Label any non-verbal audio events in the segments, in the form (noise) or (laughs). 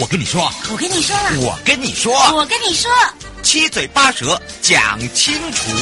我跟你说，我跟你说了，我跟你说，我跟你说，七嘴八舌讲清楚。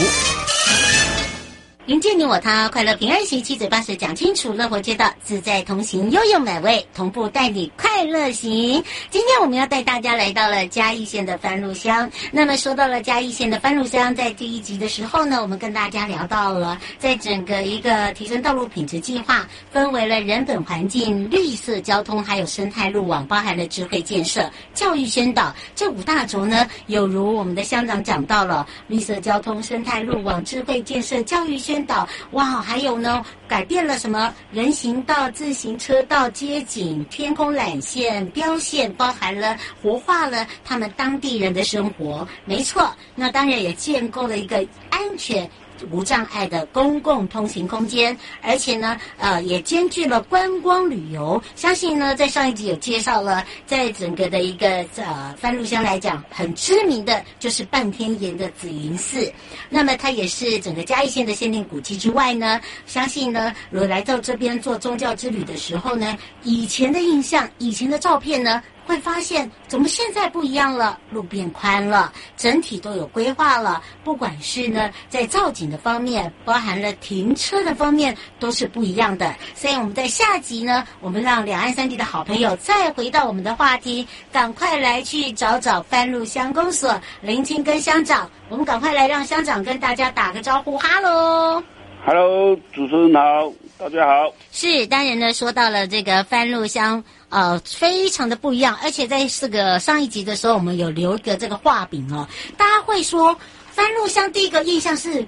迎接你我他，快乐平安行，七嘴八舌讲清楚，乐活街道自在同行，悠悠美味同步带你快快乐行。今天我们要带大家来到了嘉义县的番路乡。那么说到了嘉义县的番路乡，在第一集的时候呢，我们跟大家聊到了，在整个一个提升道路品质计划，分为了人本环境、绿色交通，还有生态路网，包含了智慧建设、教育宣导这五大轴呢，有如我们的乡长讲到了绿色交通、生态路网、智慧建设、教育。宣导哇，还有呢，改变了什么人行道、自行车道、街景、天空缆线、标线，包含了活化了他们当地人的生活。没错，那当然也建构了一个安全。无障碍的公共通行空间，而且呢，呃，也兼具了观光旅游。相信呢，在上一集有介绍了，在整个的一个呃番路乡来讲，很知名的就是半天岩的紫云寺。那么它也是整个嘉义县的限定古迹之外呢，相信呢，如果来到这边做宗教之旅的时候呢，以前的印象、以前的照片呢。会发现怎么现在不一样了？路变宽了，整体都有规划了。不管是呢，在造景的方面，包含了停车的方面，都是不一样的。所以我们在下集呢，我们让两岸三地的好朋友再回到我们的话题，赶快来去找找番路乡公所林清根乡长。我们赶快来让乡长跟大家打个招呼，哈喽，哈喽，主持人好，大家好。是，当然呢，说到了这个番路乡。呃，非常的不一样，而且在这个上一集的时候，我们有留一个这个画饼哦。大家会说，番路乡第一个印象是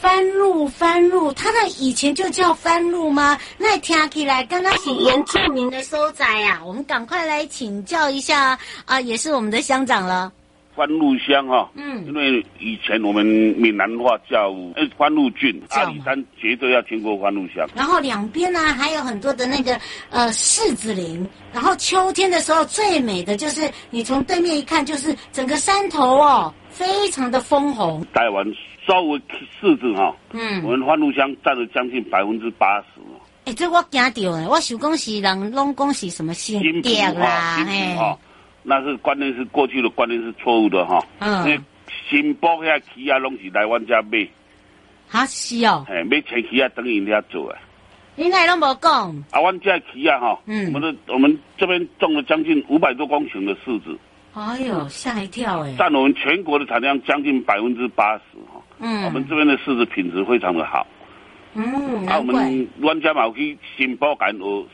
番路，番路，它的以前就叫番路吗？那听起来刚刚是原住民的收窄呀、我们赶快来请教一下啊、也是我们的乡长了。番路乡哈，嗯，因为以前我们闽南话叫呃番路郡，阿里山绝对要经过番路乡。然后两边呢还有很多的那个呃柿子林，然后秋天的时候最美的就是你从对面一看就是整个山头哦，非常的丰红。台湾稍微柿子哈，嗯，我们番路乡占了将近百分之八十。哎，这我惊到哎，我想讲是人拢讲是什么新店啦，哎。那是观念是过去的观念是错误的哈，嗯，因为新埔遐起啊，拢是来阮家买，哈是哦，哎，买前期啊，等于人家做啊，你哪拢无讲？啊，阮家起啊哈，嗯，我们的我们这边种了将近五百多公顷的柿子，哎呦，吓一跳哎，占我们全国的产量将近百分之八十哈，嗯，我们这边的柿子品质非常的好，嗯，啊，我们阮家嘛有去新埔干学。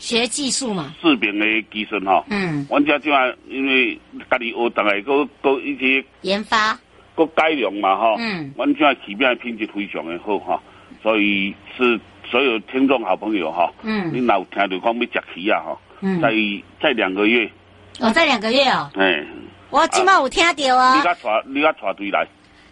学技术嘛，柿饼的技术哈，嗯，阮家就啊，因为家己学，大概搁搁一些研发，搁改良嘛哈，嗯，阮家起边品质非常的好哈，所以是所有听众好朋友哈，嗯，你老听到讲要食起啊哈，嗯，在在两个月，哦，在两个月哦，哎，我今晚有听到啊，你甲带你甲带队来。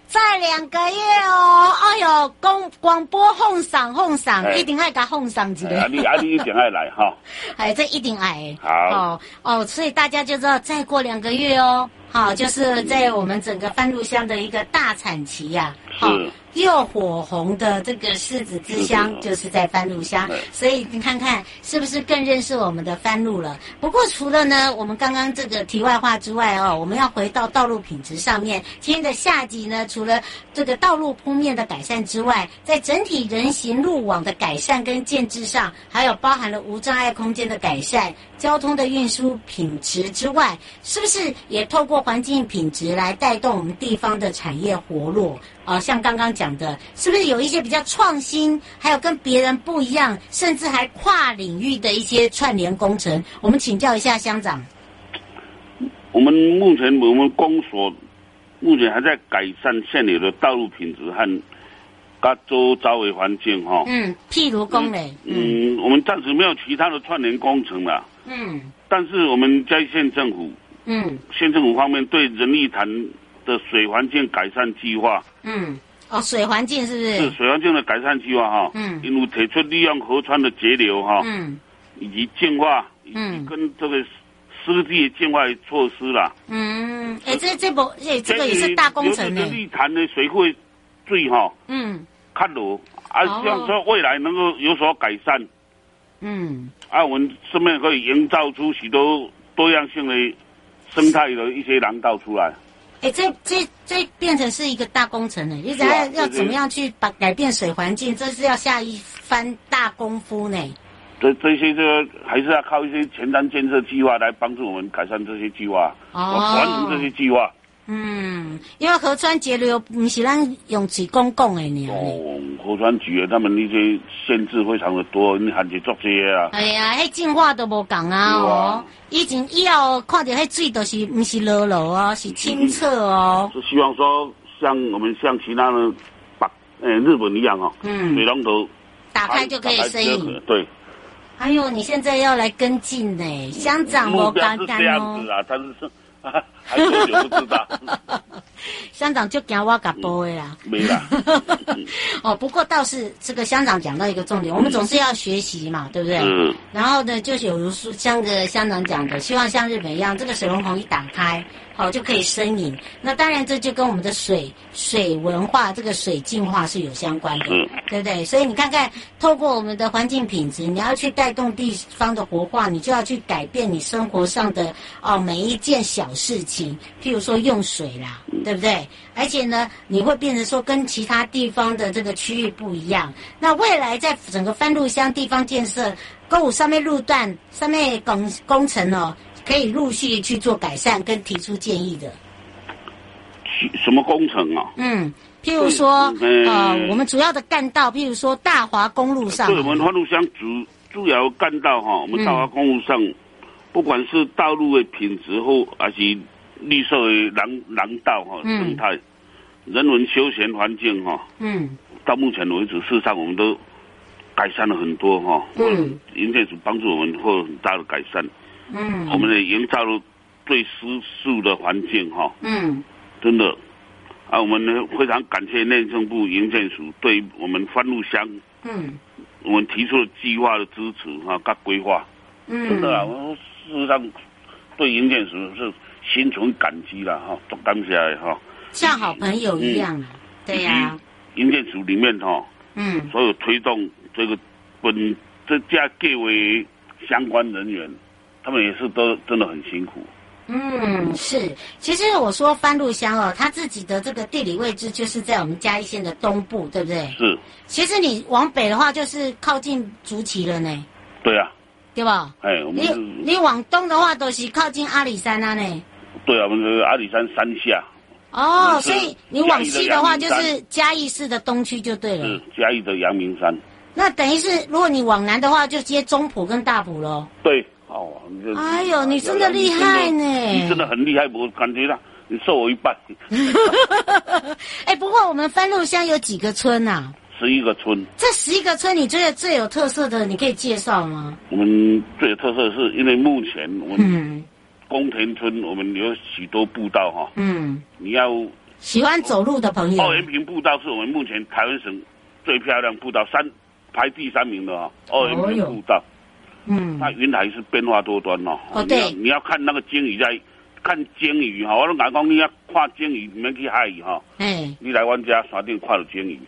再两个月哦，哎呦，广广播奉上奉上，一定爱甲奉上一个。啊，你啊，你一定爱来哈。(laughs) 哎，这一定爱。好。哦哦，所以大家就知道，再过两个月哦，好，就是在我们整个番路乡的一个大产期呀。是。又火红的这个柿子之乡，就是在番路乡。所以你看看是不是更认识我们的番路了？不过除了呢，我们刚刚这个题外话之外哦，我们要回到道路品质上面。今天的下集呢，除了这个道路铺面的改善之外，在整体人行路网的改善跟建制上，还有包含了无障碍空间的改善、交通的运输品质之外，是不是也透过环境品质来带动我们地方的产业活络？啊、呃，像刚刚讲的，是不是有一些比较创新，还有跟别人不一样，甚至还跨领域的一些串联工程？我们请教一下乡长。我们目前我们公所目前还在改善现有的道路品质和各周遭的环境哈。嗯，譬如工呢？嗯，我们暂时没有其他的串联工程了。嗯，但是我们嘉义县政府，嗯，县政府方面对仁义潭的水环境改善计划，嗯，哦，水环境是不是？是水环境的改善计划哈。嗯，因为提出利用河川的截流哈，嗯，以及净化，嗯，跟这个湿地净化措施啦。嗯，哎、欸，这这不，哎，这个也是大工程呢。仁义潭的水会最哈，嗯，看路，啊，希望说未来能够有所改善。嗯，啊，我们顺便可以营造出许多多样性的生态的一些廊道出来。哎，这这这变成是一个大工程呢，你想要要怎么样去把改变水环境，这是要下一番大功夫呢。这这些这个还是要靠一些前瞻建设计划来帮助我们改善这些计划，哦，完成这些计划。嗯，因为河川截流不是咱用水公共的呢。哦，河川局他们那些限制非常的多，你还得做这些啊。哎呀，迄净化都无讲啊哦，以前以后看到迄水都是不是浊浊啊，是清澈哦。是希望说像我们像其他的把呃日本一样哦，嗯，水龙头打开就可以生饮。对。还有你现在要来跟进呢，乡长我刚刚哦。是这样子啊，但是。还有不知道，(laughs) 乡长就讲我甲播的啦，没啦。(laughs) 哦，不过倒是这个乡长讲到一个重点，我们总是要学习嘛，对不对？嗯。然后呢，就是有如说像个乡长讲的，希望像日本一样，这个水龙头一打开。好，就可以生饮。那当然，这就跟我们的水水文化、这个水净化是有相关的，对不对？所以你看看，透过我们的环境品质，你要去带动地方的活化，你就要去改变你生活上的哦每一件小事情，譬如说用水啦，对不对？而且呢，你会变成说跟其他地方的这个区域不一样。那未来在整个番路乡地方建设，公五上面路段上面工工程哦。可以陆续去做改善跟提出建议的。什么工程啊？嗯，譬如说，呃，我们主要的干道，譬如说大华公路上。对，我们番路乡主主要干道哈，我们大华公路上，嗯、不管是道路的品质或还是绿色的廊廊道哈，生态、嗯、人文休闲环境哈，嗯，到目前为止，事实上我们都改善了很多哈。嗯，营建署帮助我们会有很大的改善。嗯，我们也营造了最舒适的环境哈。嗯，真的，啊，我们呢非常感谢内政部营建署对我们番路乡，嗯，我们提出了计划的支持哈，跟规划。嗯，真的啊，我事实上对营建署是心存感激了哈，都感谢哈。像好朋友一样，对呀。营建署里面哈，嗯，所有推动这个本这家各位相关人员。他们也是都真的很辛苦。嗯，是。其实我说番路乡哦，它自己的这个地理位置就是在我们嘉义县的东部，对不对？是。其实你往北的话，就是靠近竹崎了呢。对啊。对吧？哎，我们你你往东的话，都是靠近阿里山啊呢。对啊，我们是阿里山山下。哦，所以你往西的话，就是嘉义市的东区就对了。是嘉义的阳明山。那等于是，如果你往南的话，就接中埔跟大埔喽。对。哦，你哎呦，你真的厉害呢！你真的很厉害，我感觉到你瘦我一半。(laughs) 哎，不过我们番路乡有几个村呐、啊？十一个村。这十一个村，你觉得最有特色的，你可以介绍吗？我们最有特色的是因为目前我们宫田村，我们有许多步道哈。嗯。你要喜欢走路的朋友。二元坪步道是我们目前台湾省最漂亮步道，三排第三名的哈。二元坪步道。嗯，那云海是变化多端哦。哦，对，你要看那个鲸鱼在看鲸鱼哈，我都敢讲你要看鲸鱼，免去海鱼哈。哎，你来我家山顶看到鲸鱼。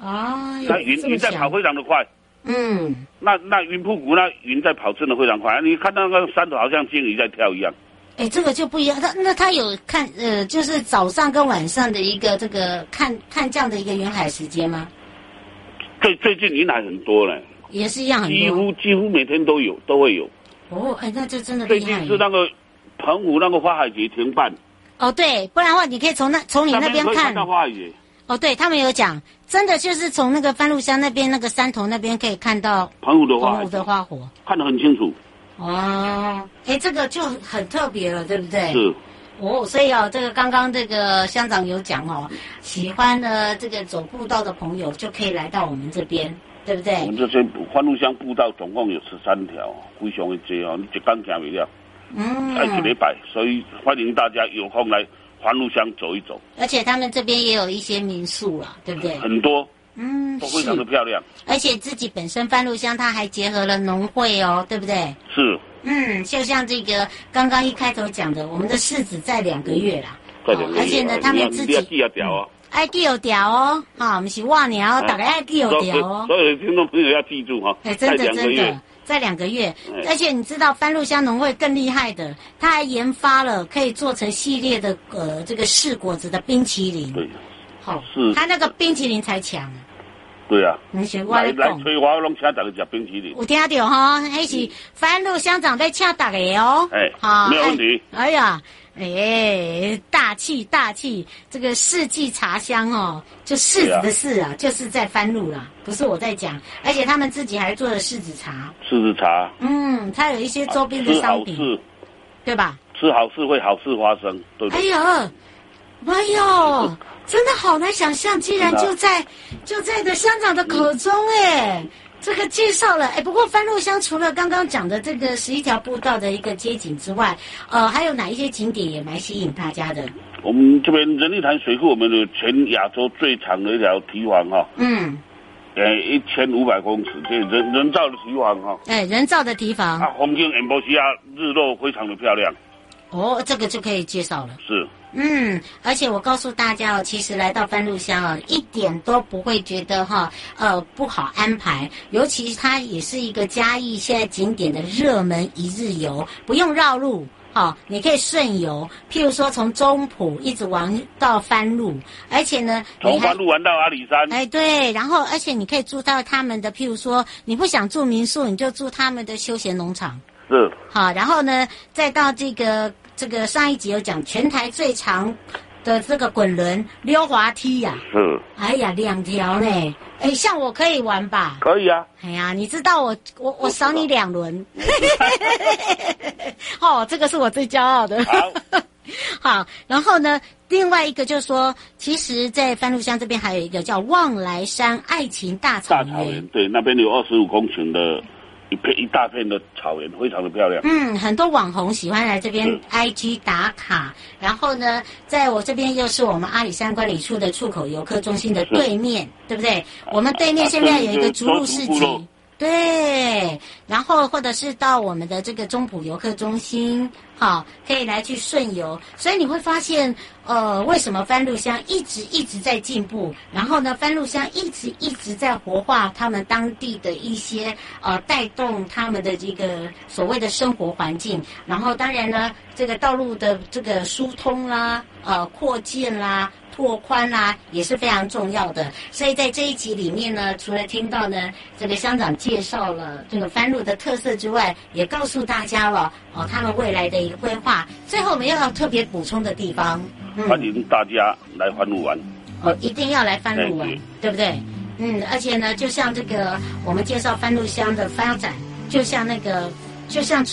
哦，那云云在跑非常的快。嗯。那那云瀑谷那云在跑真的非常快，你看到那个山头好像鲸鱼在跳一样。哎，这个就不一样。他那他有看呃，就是早上跟晚上的一个这个看看这样的一个云海时间吗？最最近云海很多嘞，也是一样很多，几乎几乎每天都有都会有。哦，哎，那就真的。最近是那个澎湖那个花海节停办。哦，对，不然的话你可以从那从你那边看。看到花海节。哦，对他们有讲，真的就是从那个番路乡那边那个山头那边可以看到澎湖的花，澎湖的花火，看得很清楚。哦，哎，这个就很特别了，对不对？是。哦，所以哦，这个刚刚这个乡长有讲哦，喜欢呢这个走步道的朋友就可以来到我们这边，对不对？我们这些欢路乡步道总共有十三条，非常的多哦，你一刚讲不了。嗯。还一礼拜，所以欢迎大家有空来环路乡走一走。而且他们这边也有一些民宿啊，对不对？很多。嗯，都非常的漂亮。而且自己本身番路乡，它还结合了农会哦，对不对？是。嗯，就像这个刚刚一开头讲的，我们的柿子在两个月啦。对对对。而且呢，他们自己。记要调哦。爱记有调哦，啊，我们是蜗牛，大家爱记有调哦。所有的听众朋友要记住哈。哎，真的真的，在两个月。而且你知道番路乡农会更厉害的，他还研发了可以做成系列的呃这个柿果子的冰淇淋。对。好。是。他那个冰淇淋才强。对啊，来来催我，拢请大家吃冰淇淋。有听到哈？还是番路乡长在请大家哦。哎，好，没有问题。哎呀，哎，大气大气，这个四季茶香哦，就柿子的柿啊，就是在番路啦，不是我在讲。而且他们自己还做了柿子茶。柿子茶。嗯，它有一些周边的商品。吃好事。对吧？吃好事会好事发生，对不对？哎呦，哎呦。真的好难想象，竟然就在就在的乡长的口中哎，这个介绍了哎。不过番路乡除了刚刚讲的这个十一条步道的一个街景之外，呃，还有哪一些景点也蛮吸引大家的？我们这边人力潭水库，我们的全亚洲最长的一条堤防哈。嗯。呃，一千五百公尺，这人人造的堤防哈。哎，人造的堤防。啊，风景很不西啊，日落非常的漂亮。哦，这个就可以介绍了。是。嗯，而且我告诉大家哦，其实来到番路乡哦，一点都不会觉得哈，呃，不好安排。尤其它也是一个嘉义现在景点的热门一日游，不用绕路，好，你可以顺游。譬如说从中埔一直玩到番路，而且呢，从番路玩到阿里山。哎，对，然后而且你可以住到他们的，譬如说你不想住民宿，你就住他们的休闲农场。是。好，然后呢，再到这个。这个上一集有讲全台最长的这个滚轮溜滑梯呀，是，哎呀，两条呢，哎，像我可以玩吧？可以啊。哎呀，你知道我我我少你两轮，(laughs) 哦，这个是我最骄傲的。好，(laughs) 好，然后呢，另外一个就是说，其实，在番路乡这边还有一个叫望来山爱情大草原，大草原，对，那边有二十五公顷的。一片一大片的草原，非常的漂亮。嗯，很多网红喜欢来这边 IG 打卡。然后呢，在我这边又是我们阿里山管理处的出口游客中心的对面，对不对？我们对面现在有一个竹鹿市集。对，然后或者是到我们的这个中埔游客中心，好，可以来去顺游。所以你会发现，呃，为什么番路乡一直一直在进步？然后呢，番路乡一直一直在活化他们当地的一些呃，带动他们的这个所谓的生活环境。然后当然呢，这个道路的这个疏通啦，呃，扩建啦。拓宽啦、啊、也是非常重要的，所以在这一集里面呢，除了听到呢这个乡长介绍了这个番路的特色之外，也告诉大家了哦他们未来的一个规划。最后我们又要特别补充的地方，嗯、欢迎大家来番路玩哦，一定要来番路玩，对不对？嗯，而且呢，就像这个我们介绍番路乡的发展，就像那个，就像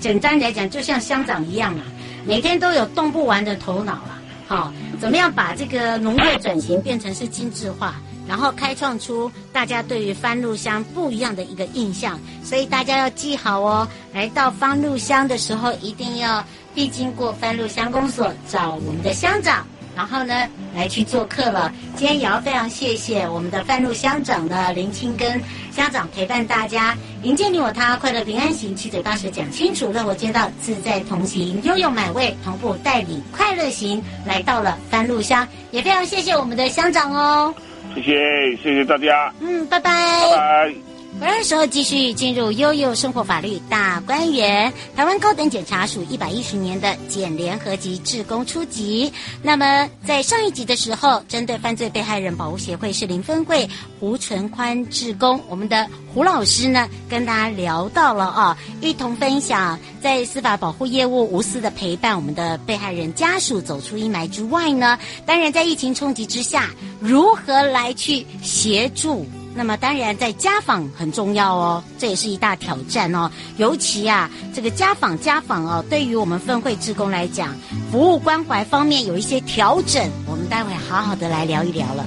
简单来讲，就像乡长一样啊，每天都有动不完的头脑啊。好，怎么样把这个农业转型变成是精致化，然后开创出大家对于番路乡不一样的一个印象？所以大家要记好哦，来到番路乡的时候，一定要必经过番路乡公所，找我们的乡长然后呢来去做客了。今天也要非常谢谢我们的范路乡长的林清根乡长陪伴大家，迎接你我他，快乐平安行，七嘴八舌讲清楚，乐活街道自在同行，悠悠买味同步带领快乐行，来到了番路乡，也非常谢谢我们的乡长哦。谢谢，谢谢大家。嗯，拜拜。拜拜。回来的时候，继续进入悠悠生活法律大观园。台湾高等检察署一百一十年的检联合集志工初级。那么，在上一集的时候，针对犯罪被害人保护协会士林分会胡存宽志工，我们的胡老师呢，跟大家聊到了啊，一同分享在司法保护业务无私的陪伴我们的被害人家属走出阴霾之外呢，当然在疫情冲击之下，如何来去协助。那么当然，在家访很重要哦，这也是一大挑战哦。尤其啊，这个家访家访哦，对于我们分会职工来讲，服务关怀方面有一些调整，我们待会好好的来聊一聊了。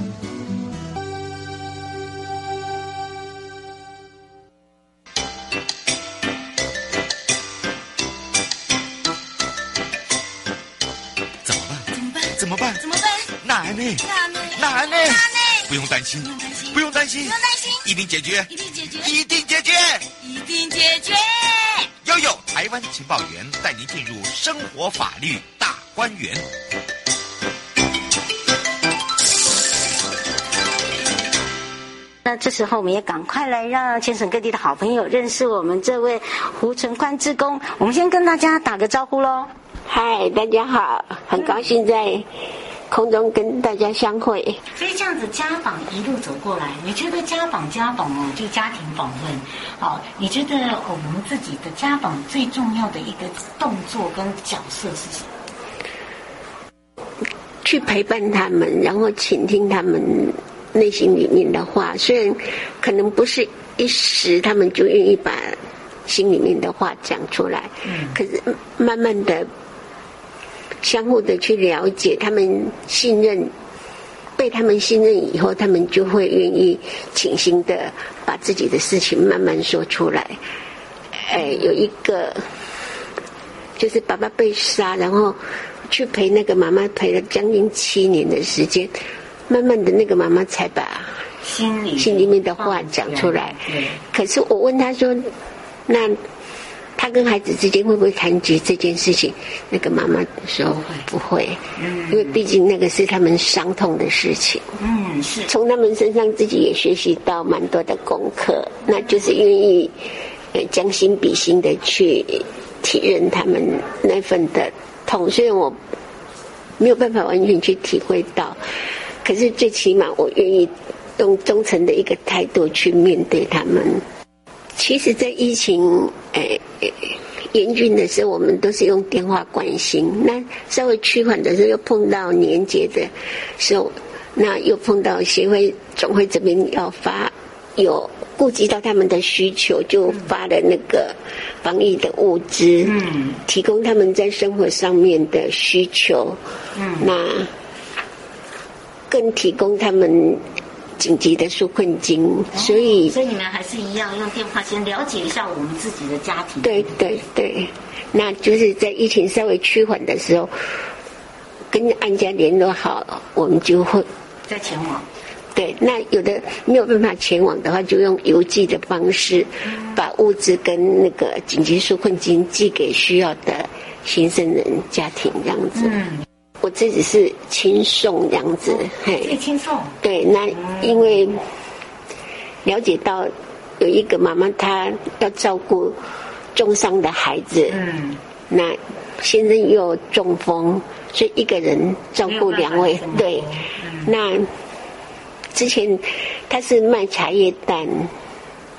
怎么办？怎么办？怎么办？怎么办？难呢？难呢？难呢？不用担心，不用担心，不用担心，一定解决，一定解决，一定解决，一定解决。悠悠台湾情报员带您进入生活法律大观园。那这时候，我们也赶快来让全省各地的好朋友认识我们这位胡存宽志工。我们先跟大家打个招呼喽。嗨，大家好，很高兴在空中跟大家相会，所以这样子家访一路走过来，你觉得家访家访哦，就家庭访问，好，你觉得我们自己的家访最重要的一个动作跟角色是什么？去陪伴他们，然后倾听他们内心里面的话。虽然可能不是一时，他们就愿意把心里面的话讲出来，嗯，可是慢慢的。相互的去了解，他们信任，被他们信任以后，他们就会愿意倾心的把自己的事情慢慢说出来。哎，有一个就是爸爸被杀，然后去陪那个妈妈陪了将近七年的时间，慢慢的那个妈妈才把心里心里面的话讲出来。可是我问他说：“那？”他跟孩子之间会不会谈及这件事情？那个妈妈说不会，嗯，因为毕竟那个是他们伤痛的事情。嗯，是。从他们身上自己也学习到蛮多的功课，那就是愿意，呃，将心比心的去体认他们那份的痛。虽然我没有办法完全去体会到，可是最起码我愿意用忠诚的一个态度去面对他们。其实，在疫情诶严峻的时候，我们都是用电话关心。那稍微趋缓的时候，又碰到年节的时候，那又碰到协会总会这边要发，有顾及到他们的需求，就发了那个防疫的物资，嗯，提供他们在生活上面的需求，嗯，那更提供他们。紧急的纾困金，所以、哦、所以你们还是一样用电话先了解一下我们自己的家庭。对对对，那就是在疫情稍微趋缓的时候，跟安家联络好，我们就会再前往。对，那有的没有办法前往的话，就用邮寄的方式，把物资跟那个紧急纾困金寄给需要的新生人家庭，这样子。嗯。我自己是亲送这样子，哦、嘿，亲送。对，那因为了解到有一个妈妈，她要照顾重伤的孩子，嗯，那先生又中风，所以一个人照顾两位，对，嗯、那之前他是卖茶叶蛋，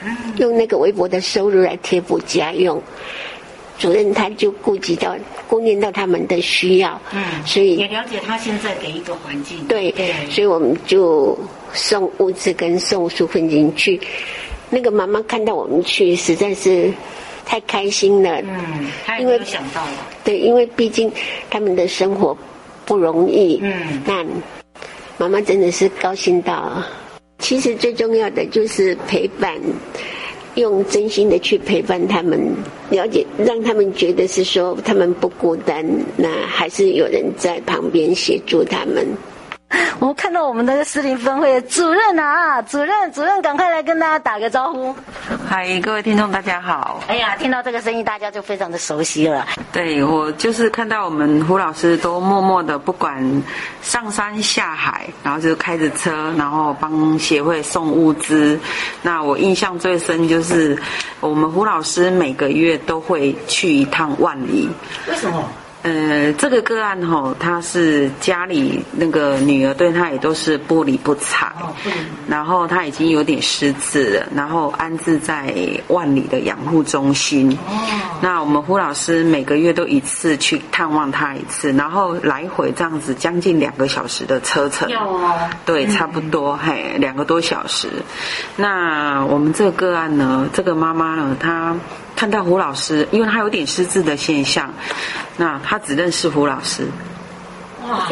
嗯、用那个微薄的收入来贴补家用。主任他就顾及到、顾念到他们的需要，嗯，所以也了解他现在的一个环境，对，对，所以我们就送物资跟送纾困金去。那个妈妈看到我们去，实在是太开心了，嗯，因为想到了，对，因为毕竟他们的生活不容易，嗯，那妈妈真的是高兴到。其实最重要的就是陪伴。用真心的去陪伴他们，了解，让他们觉得是说他们不孤单，那还是有人在旁边协助他们。(laughs) 我们看到我们的司林分会的主任啊，主任，主任，赶快来跟大家打个招呼。嗨，各位听众，大家好。哎呀，听到这个声音，大家就非常的熟悉了。对，我就是看到我们胡老师都默默的，不管上山下海，然后就开着车，然后帮协会送物资。那我印象最深就是，我们胡老师每个月都会去一趟万里。为什么？呃，这个个案吼，他是家里那个女儿对他也都是不理不睬，然后他已经有点失智了，然后安置在万里的养护中心。那我们胡老师每个月都一次去探望他一次，然后来回这样子将近两个小时的车程。对，差不多嘿，两个多小时。那我们这个个案呢，这个妈妈呢，她。看到胡老师，因为他有点失智的现象，那他只认识胡老师。哇，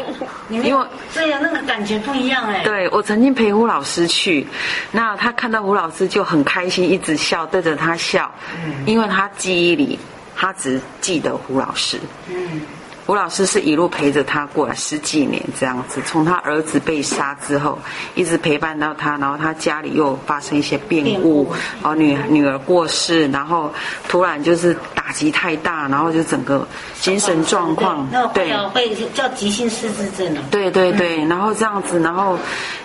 因为对呀，那个感觉不一样哎。对，我曾经陪胡老师去，那他看到胡老师就很开心，一直笑，对着他笑。嗯。因为他记忆里，他只记得胡老师。嗯。胡老师是一路陪着他过来十几年这样子，从他儿子被杀之后，一直陪伴到他，然后他家里又发生一些变故，哦，女女儿过世，然后突然就是打击太大，然后就整个精神状况，对，会叫急性失智症。对对对，然后这样子，然后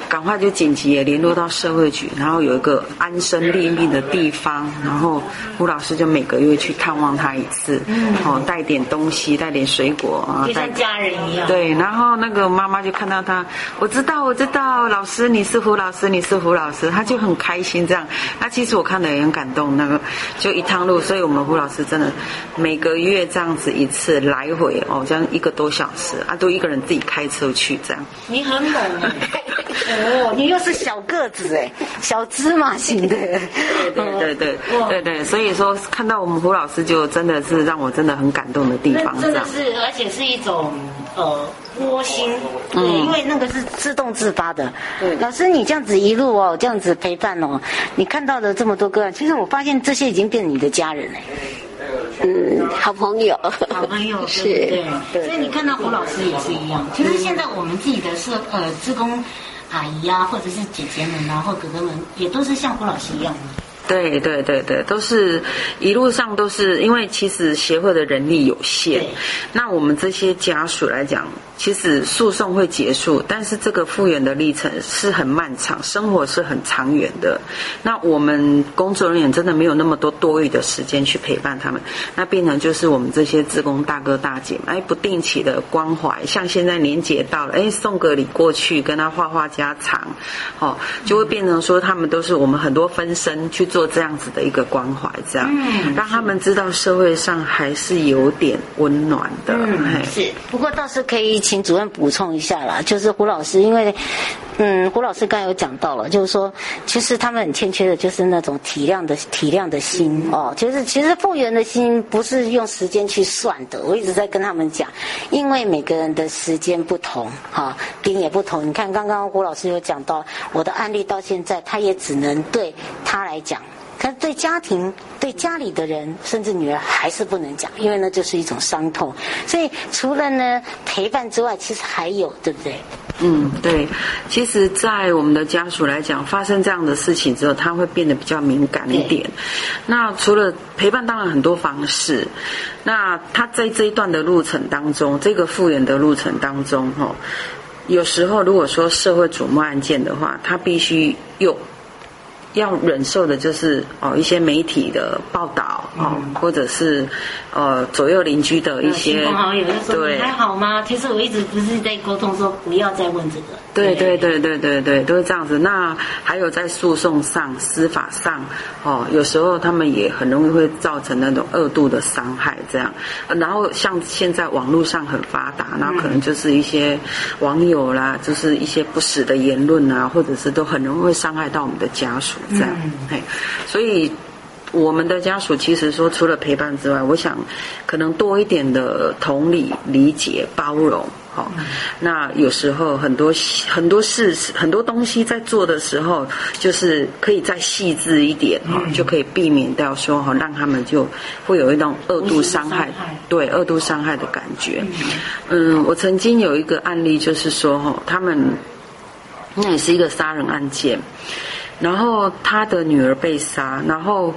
赶快就紧急也联络到社会局，然后有一个安身立命的地方，然后吴老师就每个月去探望他一次，哦，带点东西，带点水果。就像家人一样。对，然后那个妈妈就看到他，我知道，我知道，老师你是胡老师，你是胡老师，他就很开心这样。那其实我看的也很感动，那个就一趟路，所以我们胡老师真的每个月这样子一次来回哦，这样一个多小时啊，都一个人自己开车去这样。你很猛啊！(laughs) 哦，你又是小个子哎，小芝麻型的。对对对对对对，所以说看到我们胡老师，就真的是让我真的很感动的地方。真的是，而且是一种呃窝心，对，因为那个是自动自发的。对，老师你这样子一路哦，这样子陪伴哦，你看到的这么多个案，其实我发现这些已经变成你的家人了。嗯，好朋友，好朋友 (laughs) 是，对。所以你看到胡老师也是一样。其实现在我们自己的社呃职工。阿姨啊，或者是姐姐们然后哥哥们，也都是像胡老师一样的。对对对对，都是一路上都是，因为其实协会的人力有限，那我们这些家属来讲，其实诉讼会结束，但是这个复原的历程是很漫长，生活是很长远的。那我们工作人员真的没有那么多多余的时间去陪伴他们，那变成就是我们这些职工大哥大姐，哎，不定期的关怀，像现在年节到了，哎，送个礼过去，跟他话话家常，哦，就会变成说他们都是我们很多分身去做。做这样子的一个关怀，这样、嗯、让他们知道社会上还是有点温暖的。嗯、是，不过倒是可以请主任补充一下啦，就是胡老师，因为嗯，胡老师刚才有讲到了，就是说，其实他们很欠缺的就是那种体谅的体谅的心、嗯、哦，就是其实复原的心不是用时间去算的。我一直在跟他们讲，因为每个人的时间不同，哈，点也不同。你看刚刚胡老师有讲到我的案例，到现在他也只能对他来讲。可是对家庭、对家里的人，甚至女儿还是不能讲，因为那就是一种伤痛。所以除了呢陪伴之外，其实还有，对不对？嗯，对。其实，在我们的家属来讲，发生这样的事情之后，他会变得比较敏感一点。那除了陪伴，当然很多方式。那他在这一段的路程当中，这个复原的路程当中，哈，有时候如果说社会瞩目案件的话，他必须用。要忍受的就是哦一些媒体的报道哦，或者是呃左右邻居的一些亲朋好友就说对，还好吗？其实我一直不是在沟通说不要再问这个。对对对对对对，都是这样子。那还有在诉讼上、司法上哦，有时候他们也很容易会造成那种恶度的伤害这样。然后像现在网络上很发达，那可能就是一些网友啦，就是一些不实的言论啊，或者是都很容易会伤害到我们的家属。这样，嘿，所以我们的家属其实说，除了陪伴之外，我想可能多一点的同理、理解、包容，哈。那有时候很多很多事很多东西在做的时候，就是可以再细致一点哈，就可以避免掉说哈，让他们就会有一种二度伤害，对二度伤害的感觉。嗯，我曾经有一个案例，就是说哈，他们那也是一个杀人案件，然后他的女儿被杀，然后。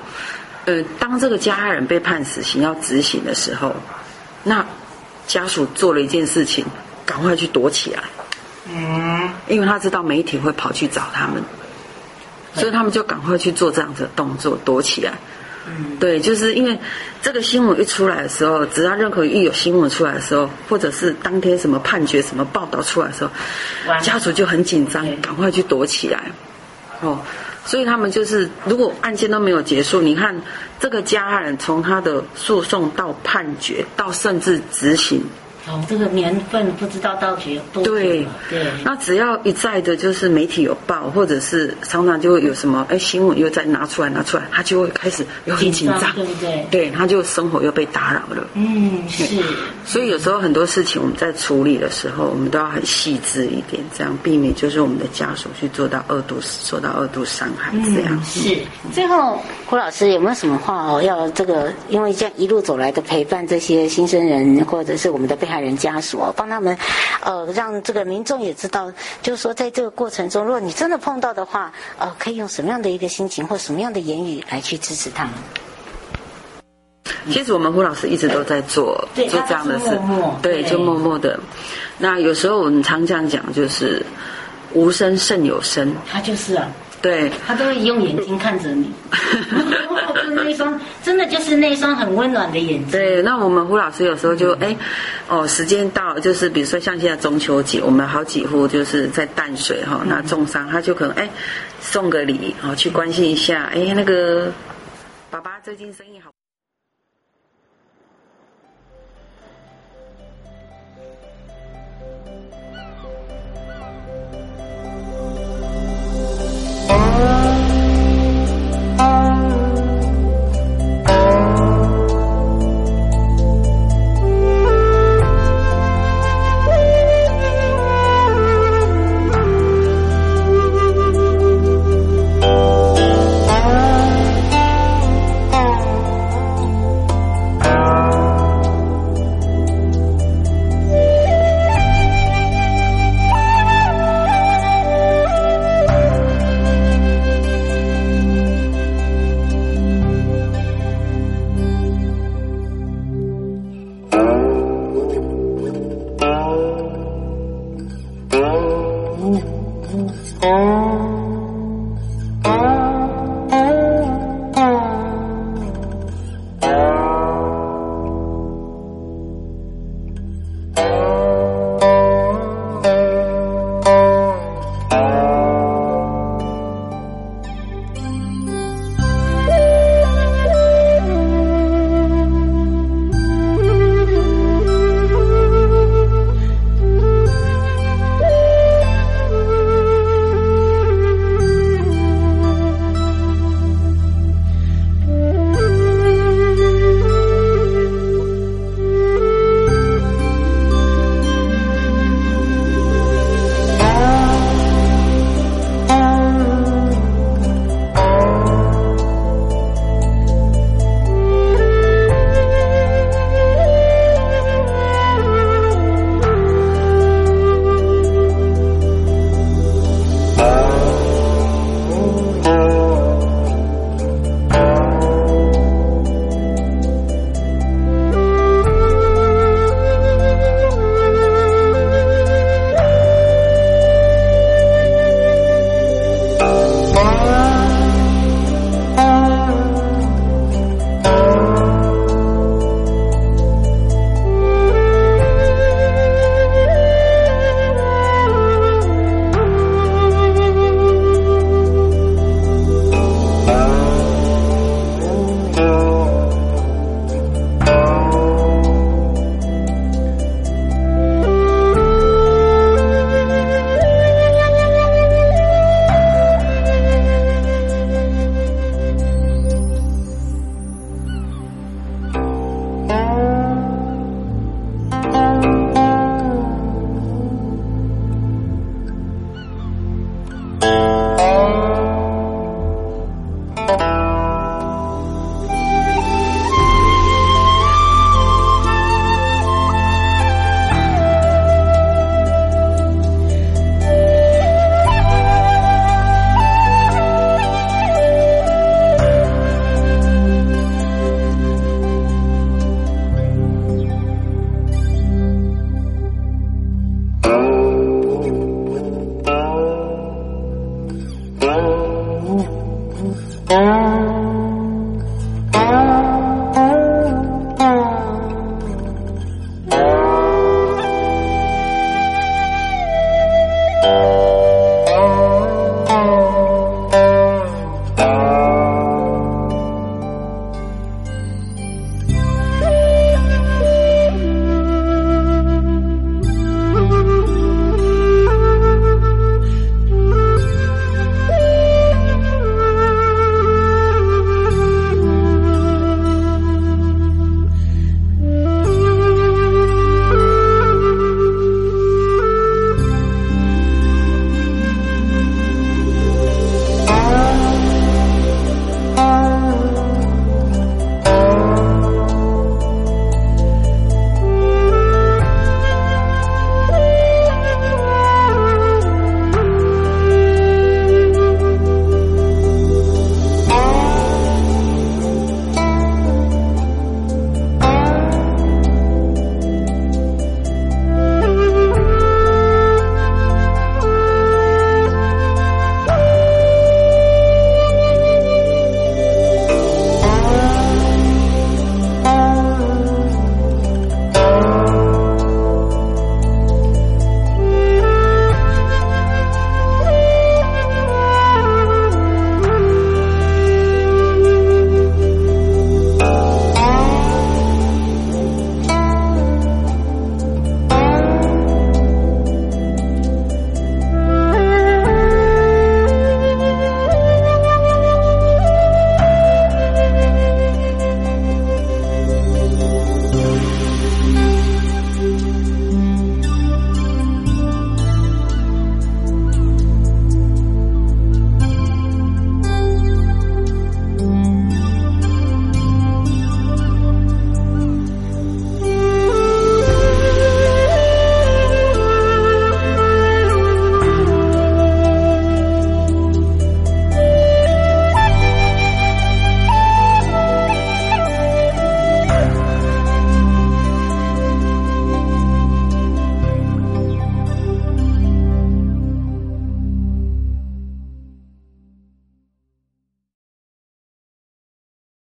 呃，当这个加害人被判死刑要执行的时候，那家属做了一件事情，赶快去躲起来。嗯，因为他知道媒体会跑去找他们，所以他们就赶快去做这样子的动作，躲起来。嗯，对，就是因为这个新闻一出来的时候，只要任何一有新闻出来的时候，或者是当天什么判决、什么报道出来的时候，家属就很紧张，赶快去躲起来。哦。所以他们就是，如果案件都没有结束，你看这个加害人从他的诉讼到判决，到甚至执行。哦，这个年份不知道到底有多久。对对。那只要一再的，就是媒体有报，或者是常常就会有什么，哎，新闻又再拿出来拿出来，他就会开始又很紧张，紧张，对不对？对，他就生活又被打扰了。嗯，是。所以有时候很多事情我们在处理的时候，我们都要很细致一点，这样避免就是我们的家属去做到二度受到二度伤害。这样、嗯、是。最后，胡老师有没有什么话哦？要这个，因为这样一路走来的陪伴这些新生人，或者是我们的被害人家属，帮他们，呃，让这个民众也知道，就是说，在这个过程中，如果你真的碰到的话，呃，可以用什么样的一个心情或什么样的言语来去支持他们？其实我们胡老师一直都在做，做这样的事，默默对，就默默的。那有时候我们常这样讲，就是无声胜有声。他就是啊。对，他都会用眼睛看着你，(laughs) 就那一双，真的就是那双很温暖的眼睛。对，那我们胡老师有时候就哎，哦，时间到，就是比如说像现在中秋节，我们好几户就是在淡水哈，那重伤，他就可能哎送个礼，哦，去关心一下，哎，那个爸爸最近生意好。